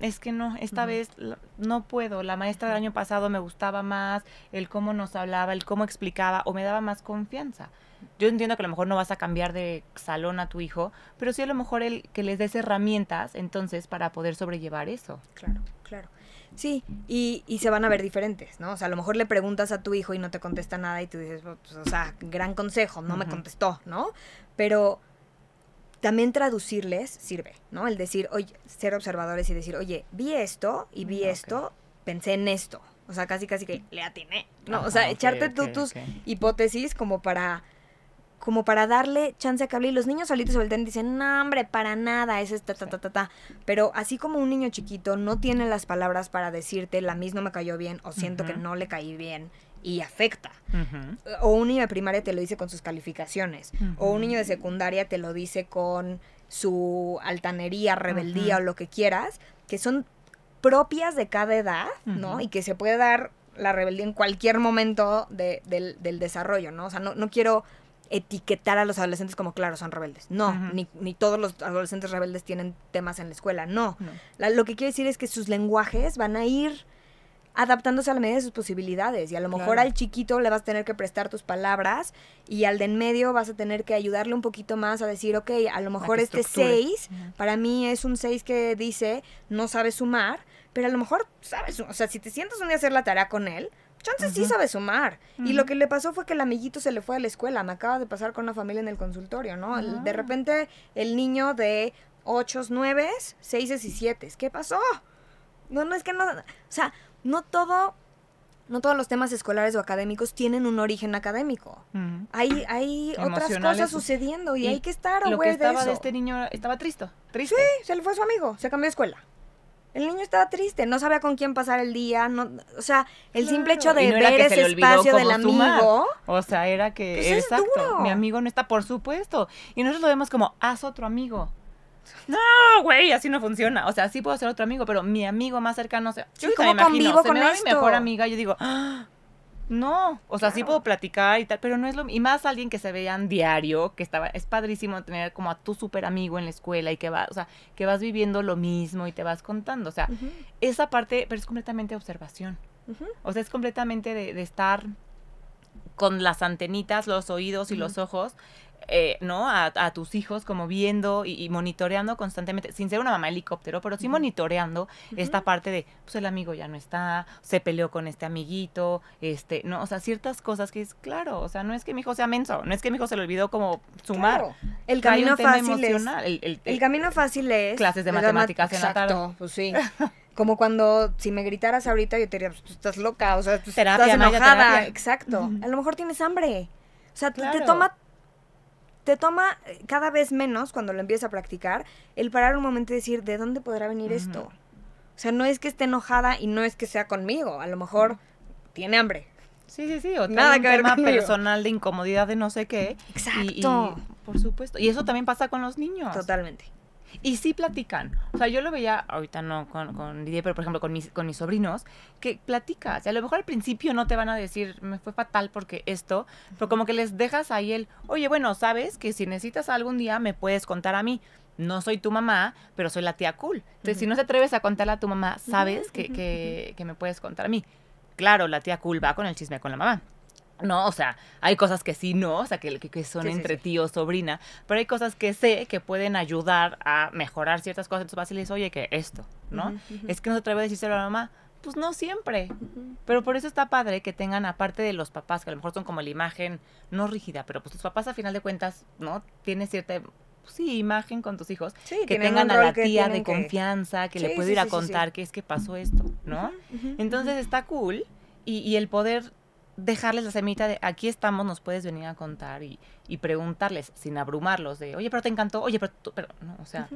es que no, esta vez no puedo. La maestra del año pasado me gustaba más, el cómo nos hablaba, el cómo explicaba o me daba más confianza. Yo entiendo que a lo mejor no vas a cambiar de salón a tu hijo, pero sí a lo mejor el que les des herramientas entonces para poder sobrellevar eso. Claro, claro. Sí, y, y, se van a ver diferentes, ¿no? O sea, a lo mejor le preguntas a tu hijo y no te contesta nada y tú dices, pues, o sea, gran consejo, no me contestó, ¿no? Pero también traducirles sirve, ¿no? El decir, oye, ser observadores y decir, oye, vi esto y vi esto, pensé en esto. O sea, casi casi que le atiné. No, o sea, echarte tú tus hipótesis como para como para darle chance a que hable. Y los niños solitos se voltean y dicen, no, hombre, para nada, es esta, ta, ta, ta, ta. Pero así como un niño chiquito no tiene las palabras para decirte, la misma me cayó bien o siento que no le caí bien y afecta. O un niño de primaria te lo dice con sus calificaciones. O un niño de secundaria te lo dice con su altanería, rebeldía o lo que quieras, que son propias de cada edad, ¿no? Y que se puede dar la rebeldía en cualquier momento del, desarrollo, ¿no? O sea, no, no quiero etiquetar a los adolescentes como, claro, son rebeldes. No, ni, ni, todos los adolescentes rebeldes tienen temas en la escuela, no. lo que quiero decir es que sus lenguajes van a ir adaptándose a la medida de sus posibilidades. Y a lo mejor al chiquito le vas a tener que prestar tus palabras y al de en medio vas a tener que ayudarle un poquito más a decir, ok, a lo mejor este 6, para mí es un 6 que dice, no sabe sumar, pero a lo mejor sabes, o sea, si te sientas un día a hacer la tarea con él, chances sí sabe sumar. Y lo que le pasó fue que el amiguito se le fue a la escuela. Me acaba de pasar con una familia en el consultorio, ¿no? De repente el niño de 8, 9, 6 y 7. ¿Qué pasó? No, no es que no. O sea, no todo, no todos los temas escolares o académicos tienen un origen académico. Hay, hay otras cosas sucediendo y, hay que estar Lo que estaba de, este niño estaba triste, triste. Sí, se le fue su amigo, se cambió de escuela. El niño estaba triste, no sabía con quién pasar el día, no, o sea, el simple hecho de ver ese espacio del amigo. O sea, era que, pues exacto, mi amigo no está, por supuesto. Y nosotros lo vemos como, haz otro amigo. No, güey, así no funciona. O sea, sí puedo ser otro amigo, pero mi amigo más cercano, o sea, yo ¿cómo convivo con mi mejor amiga, yo digo, ¡Ah! No, o sea, sí puedo platicar y tal, pero no es lo y más alguien que se vean diario, que estaba es padrísimo tener como a tu súper amigo en la escuela y que va, o sea, que vas viviendo lo mismo y te vas contando, o sea, esa parte, pero es completamente observación. O sea, es completamente de, estar con las antenitas, los oídos y los ojos eh, ¿no? A, tus hijos como viendo y, monitoreando constantemente, sin ser una mamá helicóptero, pero sí monitoreando esta parte de, pues el amigo ya no está, se peleó con este amiguito, este, ¿no? O sea, ciertas cosas que es claro, o sea, no es que mi hijo sea menso, no es que mi hijo se le olvidó como sumar. El camino fácil es, el, camino fácil es clases de matemáticas en la tarde. pues sí. Como cuando si me gritaras ahorita yo te diría, pues tú estás loca, o sea, tú estás enojada. Exacto. A lo mejor tienes hambre. O sea, te toma te toma eh, cada vez menos, cuando lo empiezas a practicar, el parar un momento y decir, ¿de dónde podrá venir esto? O sea, no es que esté enojada y no es que sea conmigo, a lo mejor tiene hambre. Sí, sí, sí, o nada que tema personal de incomodidad de no sé qué. Exacto. por supuesto. Y eso también pasa con los niños. Totalmente. Y sí platican. O sea, yo lo veía, ahorita no con, con Didier, pero por ejemplo con mis, con mis sobrinos, que platicas. Y a lo mejor al principio no te van a decir, me fue fatal porque esto, pero como que les dejas ahí el, oye, bueno, sabes que si necesitas algún día me puedes contar a mí. No soy tu mamá, pero soy la tía cool. Entonces, si no te atreves a contarle a tu mamá, sabes que, que, que me puedes contar a mí. Claro, la tía cool va con el chisme con la mamá. No, o sea, hay cosas que sí no, o sea, que, que son entre tío o sobrina, pero hay cosas que sé que pueden ayudar a mejorar ciertas cosas. Entonces vas y le dices, oye, que esto, ¿no? Es que no se atreve a decírselo a la mamá. Pues no siempre. Pero por eso está padre que tengan, aparte de los papás, que a lo mejor son como la imagen, no rígida, pero pues tus papás a final de cuentas, ¿no? Tienes cierta pues sí, imagen con tus hijos, que tengan a la tía de confianza, que le pueda ir a contar que es que pasó esto, ¿no? Entonces está cool y, y, el poder dejarles la semita de aquí estamos, nos puedes venir a contar y, y preguntarles sin abrumarlos de, oye, pero te encantó, oye, pero tú, pero no, o sea.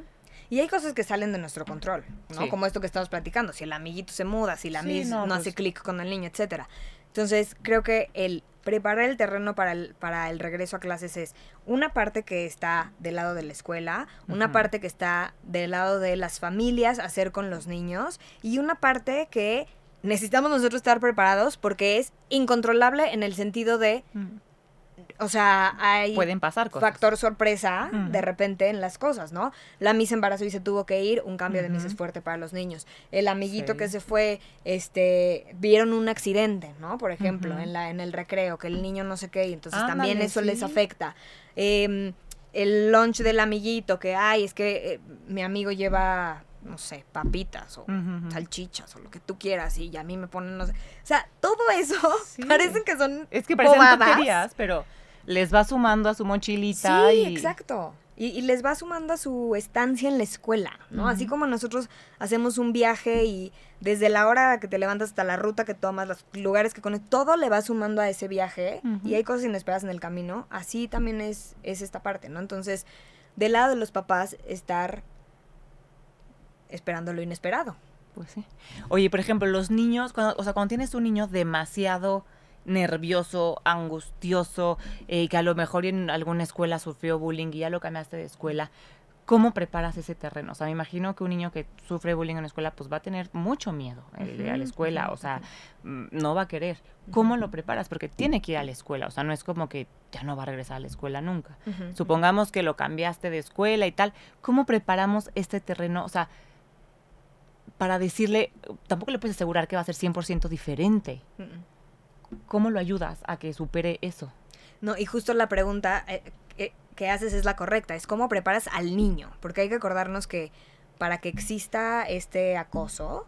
Y hay cosas que salen de nuestro control, ¿no? Como esto que estamos platicando, si el amiguito se muda, si la sí, no, hace pues clic con el niño, etcétera. Entonces, creo que el preparar el terreno para el, para el regreso a clases es una parte que está del lado de la escuela, una parte que está del lado de las familias, hacer con los niños, y una parte que necesitamos nosotros estar preparados porque es incontrolable en el sentido de... Mm. O sea, hay Pueden pasar cosas. factor sorpresa mm. de repente en las cosas, ¿no? La misa embarazo y se tuvo que ir, un cambio de misa es fuerte para los niños. El amiguito que se fue, este, vieron un accidente, ¿no? Por ejemplo, en la en el recreo, que el niño no sé qué, y entonces también eso les afecta. Eh, el lunch del amiguito, que, ay, es que eh, mi amigo lleva no sé, papitas o salchichas o lo que tú quieras y a mí me ponen, no sé. O sea, todo eso parecen que son Es que parecen tonterías, pero les va sumando a su mochilita sí, exacto. Y, les va sumando a su estancia en la escuela, ¿no? Así como nosotros hacemos un viaje y desde la hora que te levantas hasta la ruta que tomas, los lugares que conoces, todo le va sumando a ese viaje y hay cosas inesperadas en el camino, así también es, es esta parte, ¿no? Entonces, del lado de los papás, estar esperando lo inesperado. Pues sí. Oye, por ejemplo, los niños, cuando, o sea, cuando tienes un niño demasiado nervioso, angustioso, eh, que a lo mejor en alguna escuela sufrió bullying y ya lo cambiaste de escuela, ¿cómo preparas ese terreno? O sea, me imagino que un niño que sufre bullying en la escuela, pues va a tener mucho miedo eh, a la escuela, o sea, mm, no va a querer. ¿Cómo lo preparas? Porque tiene que ir a la escuela, o sea, no es como que ya no va a regresar a la escuela nunca. Supongamos que lo cambiaste de escuela y tal, ¿cómo preparamos este terreno? O sea, para decirle, tampoco le puedes asegurar que va a ser 100% diferente. ¿Cómo lo ayudas a que supere eso? No, y justo la pregunta eh, que haces es la correcta, es cómo preparas al niño, porque hay que acordarnos que para que exista este acoso,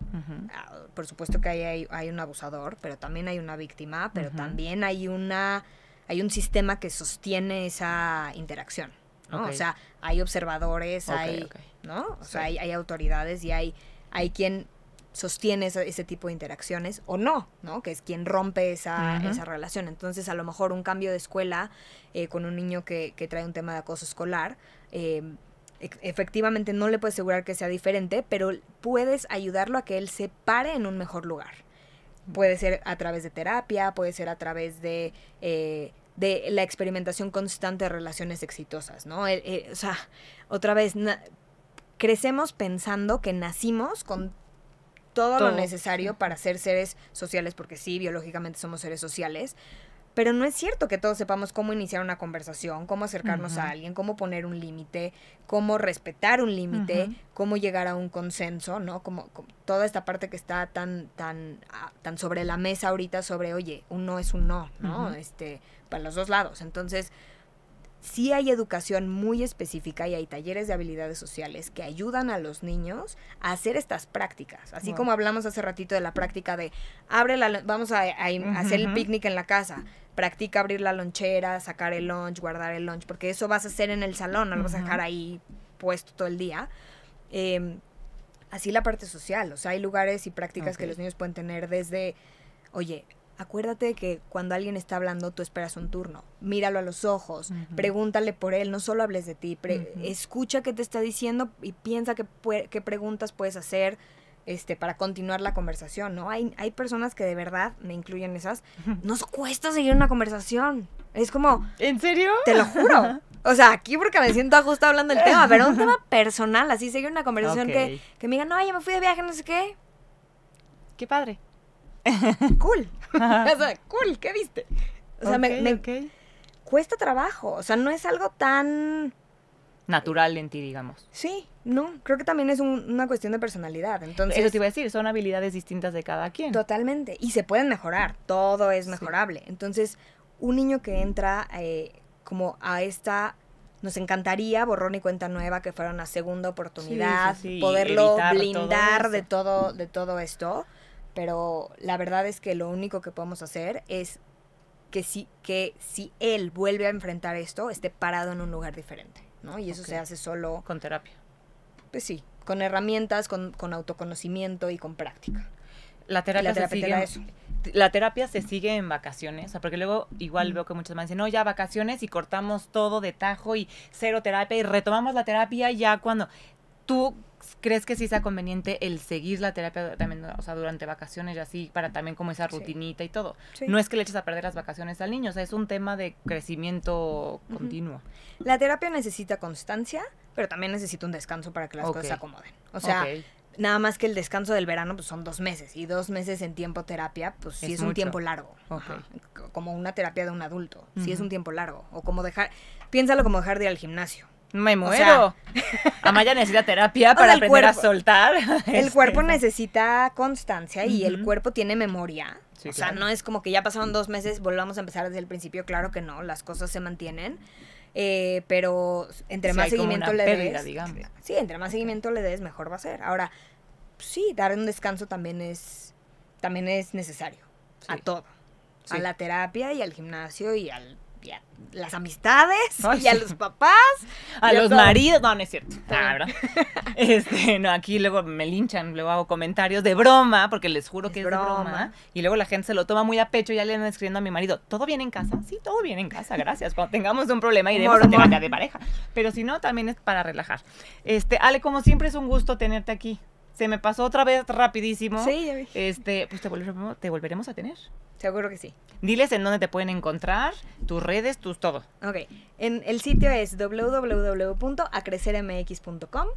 ah, por supuesto que hay, hay, un abusador, pero también hay una víctima, pero también hay una hay un sistema que sostiene esa interacción, ¿no? O sea, hay observadores, hay, ¿no? O sea, hay, hay autoridades y hay hay quien sostiene ese, tipo de interacciones o no, ¿no? Que es quien rompe esa, esa relación. Entonces, a lo mejor un cambio de escuela eh, con un niño que, que, trae un tema de acoso escolar, eh, efectivamente no le puedes asegurar que sea diferente, pero puedes ayudarlo a que él se pare en un mejor lugar. Puede ser a través de terapia, puede ser a través de... Eh, de la experimentación constante de relaciones exitosas, ¿no? o sea, otra vez, crecemos pensando que nacimos con todo, lo necesario para ser seres sociales, porque sí, biológicamente somos seres sociales, pero no es cierto que todos sepamos cómo iniciar una conversación, cómo acercarnos a alguien, cómo poner un límite, cómo respetar un límite, cómo llegar a un consenso, ¿no? Como, toda esta parte que está tan, tan, ah, tan sobre la mesa ahorita sobre, oye, un no es un no, ¿no? Este, para los dos lados. Entonces, sí hay educación muy específica y hay talleres de habilidades sociales que ayudan a los niños a hacer estas prácticas. Así como hablamos hace ratito de la práctica de abre la vamos a, hacer el picnic en la casa. Practica abrir la lonchera, sacar el lunch, guardar el lunch, porque eso vas a hacer en el salón, no lo vas a dejar ahí puesto todo el día. Em, así la parte social, o sea, hay lugares y prácticas que los niños pueden tener desde, oye, acuérdate que cuando alguien está hablando tú esperas un turno, míralo a los ojos, pregúntale por él, no solo hables de ti, escucha qué te está diciendo y piensa qué, qué preguntas puedes hacer este, para continuar la conversación, ¿no? Hay, hay personas que de verdad, me incluyen esas, nos cuesta seguir una conversación. Es como... ¿En serio? Te lo juro. O sea, aquí porque me siento justo hablando del tema, pero un tema personal, así seguir una conversación que, que me digan, no, ya me fui de viaje, no sé qué. Qué padre. cool. o sea, cool, ¿qué viste? O sea, me, cuesta trabajo. O sea, no es algo tan natural en ti, digamos. Sí, no, creo que también es una cuestión de personalidad. Entonces, Eso te iba a decir, son habilidades distintas de cada quien. Totalmente, y se pueden mejorar, todo es mejorable. Entonces, un niño que entra eh, como a esta nos encantaría borrón y cuenta nueva que fuera una segunda oportunidad, poderlo blindar de todo de todo esto, pero la verdad es que lo único que podemos hacer es que si que si él vuelve a enfrentar esto esté parado en un lugar diferente. ¿no? Y eso se hace solo... Con terapia. Pues sí, con herramientas, con, con autoconocimiento y con práctica. La terapia, la terapia se sigue, la terapia se sigue en vacaciones, porque luego igual veo que muchas más dicen, no, ya vacaciones y cortamos todo de tajo y cero terapia y retomamos la terapia ya cuando tú crees que sí sea conveniente el seguir la terapia también, o sea, durante vacaciones y así, para también como esa rutinita y todo. No es que le eches a perder las vacaciones al niño, o sea, es un tema de crecimiento continuo. La terapia necesita constancia, pero también necesita un descanso para que las cosas se acomoden. O sea, nada más que el descanso del verano pues son dos meses y dos meses en tiempo terapia pues sí es, un tiempo largo. Como una terapia de un adulto, sí es un tiempo largo. O como dejar, piénsalo como dejar de ir al gimnasio. Me muero. Amaya necesita terapia para aprender a soltar. El cuerpo necesita constancia y el cuerpo tiene memoria. o sea, no es como que ya pasaron dos meses, volvamos a empezar desde el principio. Claro que no, las cosas se mantienen. Eh, pero entre más seguimiento le des. Sí, entre más seguimiento le des, mejor va a ser. Ahora, sí, dar un descanso también es, también es necesario. A todo. A la terapia y al gimnasio y al a las amistades y a los papás. A los maridos. No, no es cierto. Ah, este, no, aquí luego me linchan, luego hago comentarios de broma, porque les juro que es broma. Y luego la gente se lo toma muy a pecho y ya le andan escribiendo a mi marido, ¿todo bien en casa? Sí, todo bien en casa, gracias. Cuando tengamos un problema iremos a terapia de pareja. Pero si no, también es para relajar. Este, Ale, como siempre es un gusto tenerte aquí. Se me pasó otra vez rapidísimo. Sí, ya vi. Este, pues te volveremos, te volveremos a tener. Seguro que sí. Diles en dónde te pueden encontrar, tus redes, tus todo. Ok. En, el sitio es www.acrecermx.com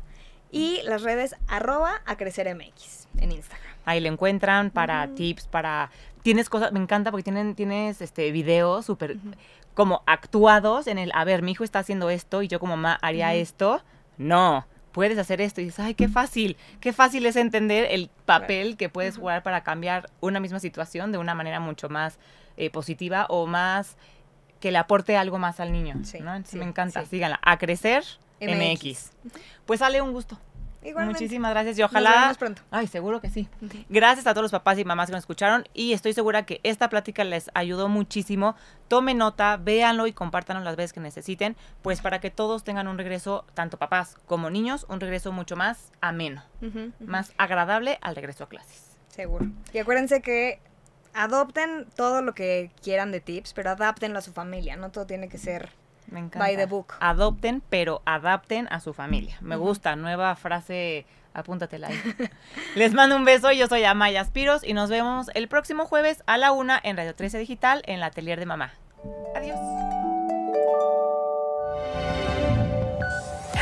y las redes arroba acrecermx en Instagram. Ahí lo encuentran para tips, para... Tienes cosas, me encanta porque tienen, tienes este videos súper como actuados en el, a ver, mi hijo está haciendo esto y yo como mamá haría esto. No, puedes hacer esto y dices, ay, qué fácil, qué fácil es entender el papel que puedes jugar para cambiar una misma situación de una manera mucho más eh, positiva o más que le aporte algo más al niño. Sí, me encanta, síganla. A crecer MX. Pues sale un gusto. Muchísimas gracias y ojalá. Nos pronto. Ay, seguro que sí. Gracias a todos los papás y mamás que nos escucharon y estoy segura que esta plática les ayudó muchísimo. Tomen nota, véanlo y compártanlo las veces que necesiten, pues para que todos tengan un regreso, tanto papás como niños, un regreso mucho más ameno, más agradable al regreso a clases. Seguro. Y acuérdense que adopten todo lo que quieran de tips, pero adáptenlo a su familia, no todo tiene que ser me encanta. By the book. Adopten, pero adapten a su familia. Me gusta, nueva frase, apúntatela ahí. Les mando un beso, yo soy Amaya Spiros y nos vemos el próximo jueves a la una en Radio 13 Digital en la Atelier de Mamá. Adiós.